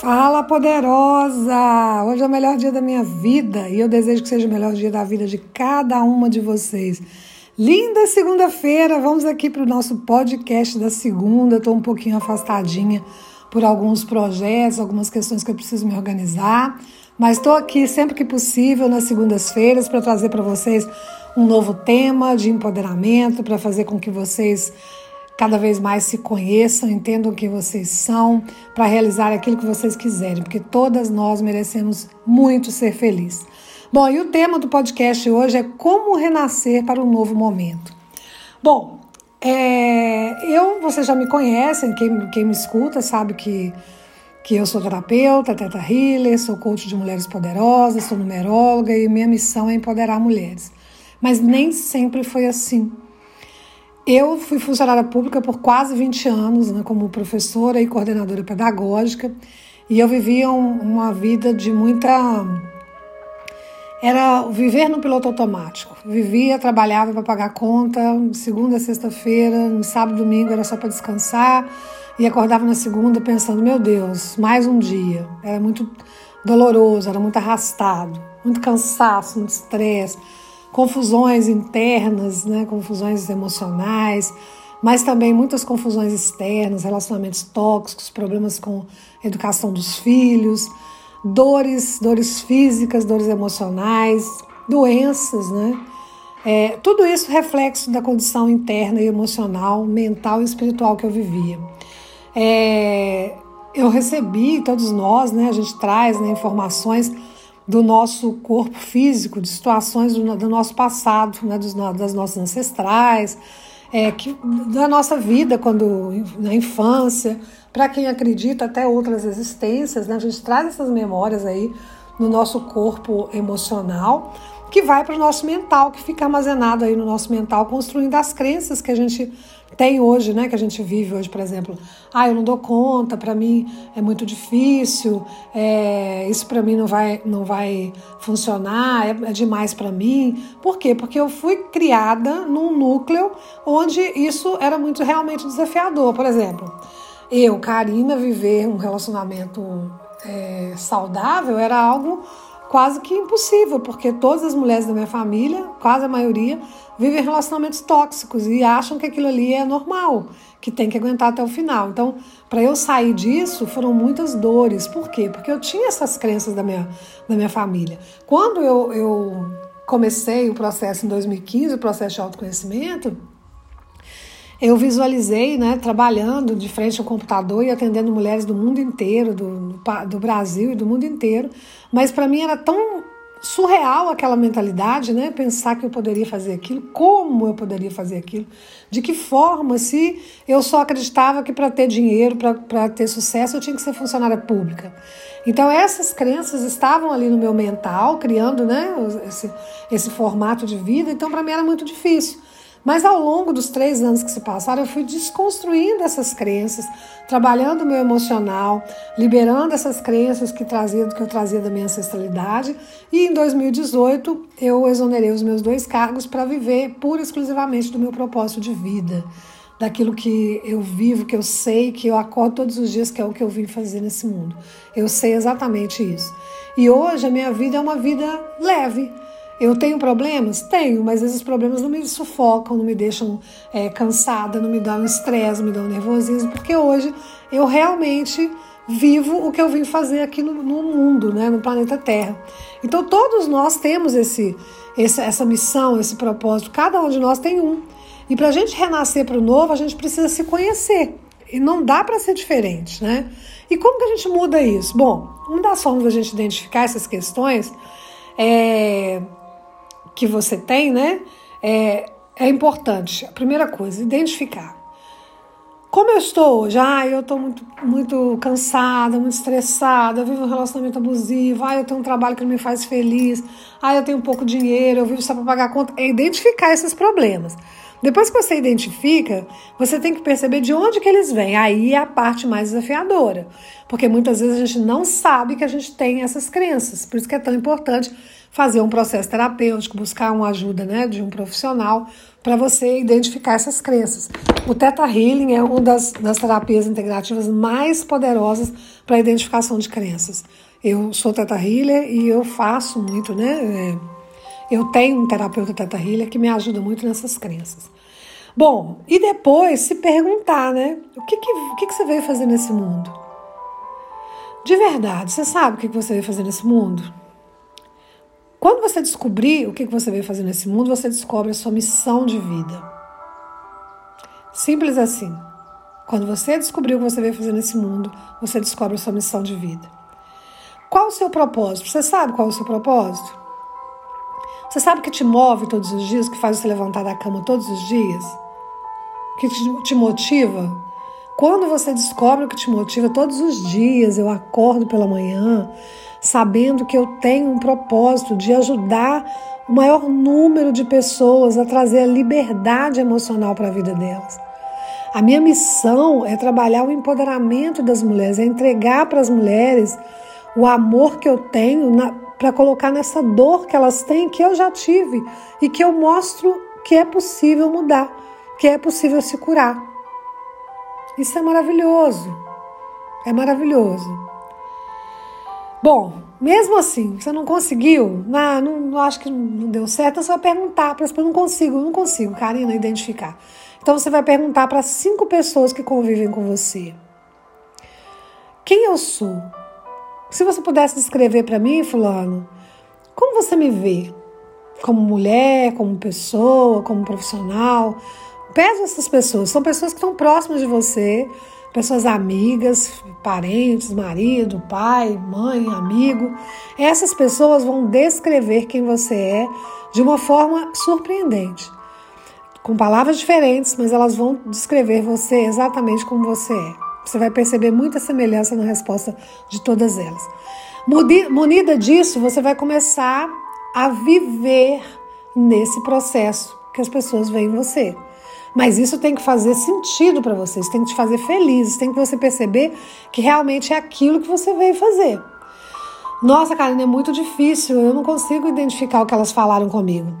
Fala poderosa! Hoje é o melhor dia da minha vida e eu desejo que seja o melhor dia da vida de cada uma de vocês. Linda segunda-feira, vamos aqui para o nosso podcast da segunda. Estou um pouquinho afastadinha por alguns projetos, algumas questões que eu preciso me organizar, mas estou aqui sempre que possível nas segundas-feiras para trazer para vocês um novo tema de empoderamento, para fazer com que vocês cada vez mais se conheçam, entendam quem vocês são, para realizar aquilo que vocês quiserem, porque todas nós merecemos muito ser felizes. Bom, e o tema do podcast hoje é como renascer para um novo momento. Bom, é, eu, vocês já me conhecem, quem, quem me escuta sabe que, que eu sou terapeuta, teta healer, sou coach de mulheres poderosas, sou numeróloga e minha missão é empoderar mulheres. Mas nem sempre foi assim. Eu fui funcionária pública por quase 20 anos, né, como professora e coordenadora pedagógica, e eu vivia um, uma vida de muita. Era viver no piloto automático. Vivia, trabalhava para pagar conta, segunda sexta-feira, no sábado domingo era só para descansar, e acordava na segunda pensando: meu Deus, mais um dia. Era muito doloroso, era muito arrastado, muito cansaço, muito estresse confusões internas, né, confusões emocionais, mas também muitas confusões externas, relacionamentos tóxicos, problemas com a educação dos filhos, dores, dores físicas, dores emocionais, doenças, né? É, tudo isso reflexo da condição interna e emocional, mental e espiritual que eu vivia. É, eu recebi, todos nós, né, a gente traz né, informações do nosso corpo físico, de situações do, do nosso passado, né, dos, das nossas ancestrais, é, que, da nossa vida quando na infância, para quem acredita até outras existências, né, a gente traz essas memórias aí no nosso corpo emocional, que vai para o nosso mental, que fica armazenado aí no nosso mental, construindo as crenças que a gente tem hoje, né, que a gente vive hoje, por exemplo, ah, eu não dou conta, para mim é muito difícil, é, isso para mim não vai, não vai funcionar, é, é demais para mim. Por quê? Porque eu fui criada num núcleo onde isso era muito realmente desafiador. Por exemplo, eu, Karina, viver um relacionamento é, saudável era algo quase que impossível, porque todas as mulheres da minha família, quase a maioria, vivem relacionamentos tóxicos e acham que aquilo ali é normal, que tem que aguentar até o final. Então, para eu sair disso, foram muitas dores. Por quê? Porque eu tinha essas crenças da minha, da minha família. Quando eu, eu comecei o processo em 2015, o processo de autoconhecimento, eu visualizei, né, trabalhando de frente ao computador e atendendo mulheres do mundo inteiro, do, do Brasil e do mundo inteiro, mas para mim era tão surreal aquela mentalidade, né? Pensar que eu poderia fazer aquilo, como eu poderia fazer aquilo, de que forma, se eu só acreditava que para ter dinheiro, para ter sucesso, eu tinha que ser funcionária pública. Então, essas crenças estavam ali no meu mental, criando né, esse, esse formato de vida, então para mim era muito difícil. Mas ao longo dos três anos que se passaram, eu fui desconstruindo essas crenças, trabalhando o meu emocional, liberando essas crenças que, trazia, que eu trazia da minha ancestralidade. E em 2018, eu exonerei os meus dois cargos para viver pura e exclusivamente do meu propósito de vida, daquilo que eu vivo, que eu sei, que eu acordo todos os dias, que é o que eu vim fazer nesse mundo. Eu sei exatamente isso. E hoje a minha vida é uma vida leve eu tenho problemas? Tenho, mas esses problemas não me sufocam, não me deixam é, cansada, não me dão estresse, não me dão nervosismo, porque hoje eu realmente vivo o que eu vim fazer aqui no, no mundo, né, no planeta Terra. Então todos nós temos esse, esse, essa missão, esse propósito, cada um de nós tem um. E para a gente renascer para o novo, a gente precisa se conhecer. E não dá para ser diferente, né? E como que a gente muda isso? Bom, uma das formas da gente identificar essas questões é que você tem, né? É, é importante. A primeira coisa, identificar. Como eu estou hoje? Ah, eu estou muito, muito cansada, muito estressada, eu vivo um relacionamento abusivo, ah, eu tenho um trabalho que não me faz feliz, ah, eu tenho pouco dinheiro, eu vivo só para pagar conta. É identificar esses problemas. Depois que você identifica, você tem que perceber de onde que eles vêm. Aí é a parte mais desafiadora, porque muitas vezes a gente não sabe que a gente tem essas crenças. Por isso que é tão importante fazer um processo terapêutico, buscar uma ajuda né, de um profissional para você identificar essas crenças. O Theta Healing é uma das, das terapias integrativas mais poderosas para a identificação de crenças. Eu sou Theta Healer e eu faço muito, né? É, eu tenho um terapeuta Theta Healer que me ajuda muito nessas crenças. Bom, e depois se perguntar, né? O que, que, o que, que você veio fazer nesse mundo? De verdade, você sabe o que, que você veio fazer nesse mundo? Quando você descobrir o que você veio fazer nesse mundo, você descobre a sua missão de vida. Simples assim. Quando você descobrir o que você veio fazer nesse mundo, você descobre a sua missão de vida. Qual o seu propósito? Você sabe qual é o seu propósito? Você sabe o que te move todos os dias, que faz você levantar da cama todos os dias? Que te motiva? Quando você descobre o que te motiva todos os dias, eu acordo pela manhã, sabendo que eu tenho um propósito de ajudar o maior número de pessoas a trazer a liberdade emocional para a vida delas. A minha missão é trabalhar o empoderamento das mulheres, é entregar para as mulheres o amor que eu tenho para colocar nessa dor que elas têm, que eu já tive e que eu mostro que é possível mudar, que é possível se curar. Isso é maravilhoso. É maravilhoso. Bom, mesmo assim, você não conseguiu, não, não, não acho que não deu certo, você vai perguntar para as pessoas, não consigo, não consigo, Karina, identificar. Então você vai perguntar para cinco pessoas que convivem com você. Quem eu sou? Se você pudesse descrever para mim, fulano, como você me vê? Como mulher, como pessoa, como profissional? Peça essas pessoas, são pessoas que estão próximas de você, pessoas amigas, parentes, marido, pai, mãe, amigo. Essas pessoas vão descrever quem você é de uma forma surpreendente. Com palavras diferentes, mas elas vão descrever você exatamente como você é. Você vai perceber muita semelhança na resposta de todas elas. Munida disso, você vai começar a viver nesse processo que as pessoas veem em você. Mas isso tem que fazer sentido para você, isso tem que te fazer feliz, tem que você perceber que realmente é aquilo que você veio fazer. Nossa, Karina, é muito difícil, eu não consigo identificar o que elas falaram comigo.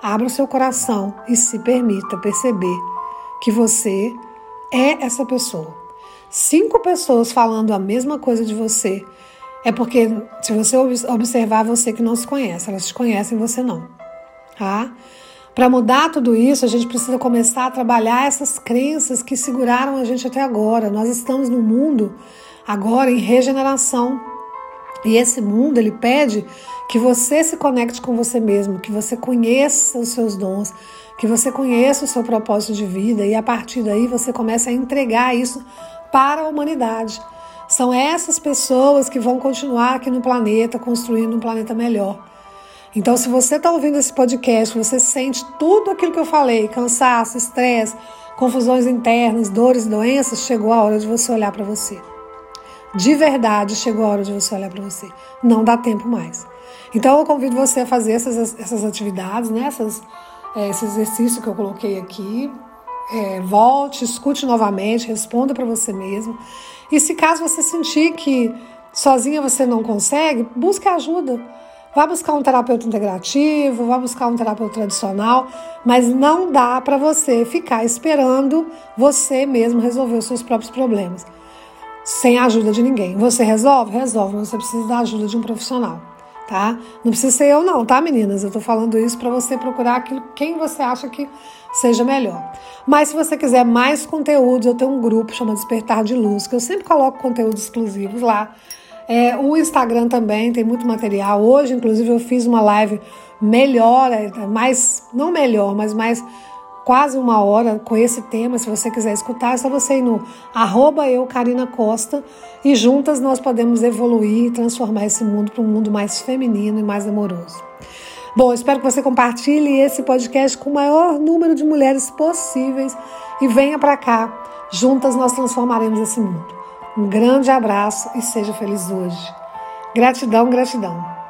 Abra o seu coração e se permita perceber que você é essa pessoa. Cinco pessoas falando a mesma coisa de você é porque, se você observar, você que não se conhece, elas te conhecem, você não. Tá? Para mudar tudo isso, a gente precisa começar a trabalhar essas crenças que seguraram a gente até agora. Nós estamos no mundo agora em regeneração. E esse mundo, ele pede que você se conecte com você mesmo, que você conheça os seus dons, que você conheça o seu propósito de vida e a partir daí você começa a entregar isso para a humanidade. São essas pessoas que vão continuar aqui no planeta, construindo um planeta melhor. Então, se você está ouvindo esse podcast, você sente tudo aquilo que eu falei, cansaço, estresse, confusões internas, dores, doenças, chegou a hora de você olhar para você. De verdade, chegou a hora de você olhar para você. Não dá tempo mais. Então, eu convido você a fazer essas, essas atividades, né? Essas, é, esse exercício que eu coloquei aqui. É, volte, escute novamente, responda para você mesmo. E se caso você sentir que sozinha você não consegue, busque ajuda. Vá buscar um terapeuta integrativo, vá buscar um terapeuta tradicional, mas não dá para você ficar esperando você mesmo resolver os seus próprios problemas, sem a ajuda de ninguém. Você resolve? Resolve, mas você precisa da ajuda de um profissional, tá? Não precisa ser eu não, tá, meninas? Eu tô falando isso para você procurar aquilo, quem você acha que seja melhor. Mas se você quiser mais conteúdos, eu tenho um grupo chamado Despertar de Luz, que eu sempre coloco conteúdos exclusivos lá é, o Instagram também tem muito material. Hoje, inclusive, eu fiz uma live melhor, é, mais, não melhor, mas mais quase uma hora com esse tema. Se você quiser escutar, é só você ir no arroba eu, Karina Costa, e juntas nós podemos evoluir e transformar esse mundo para um mundo mais feminino e mais amoroso. Bom, espero que você compartilhe esse podcast com o maior número de mulheres possíveis e venha para cá. Juntas nós transformaremos esse mundo. Um grande abraço e seja feliz hoje. Gratidão, gratidão.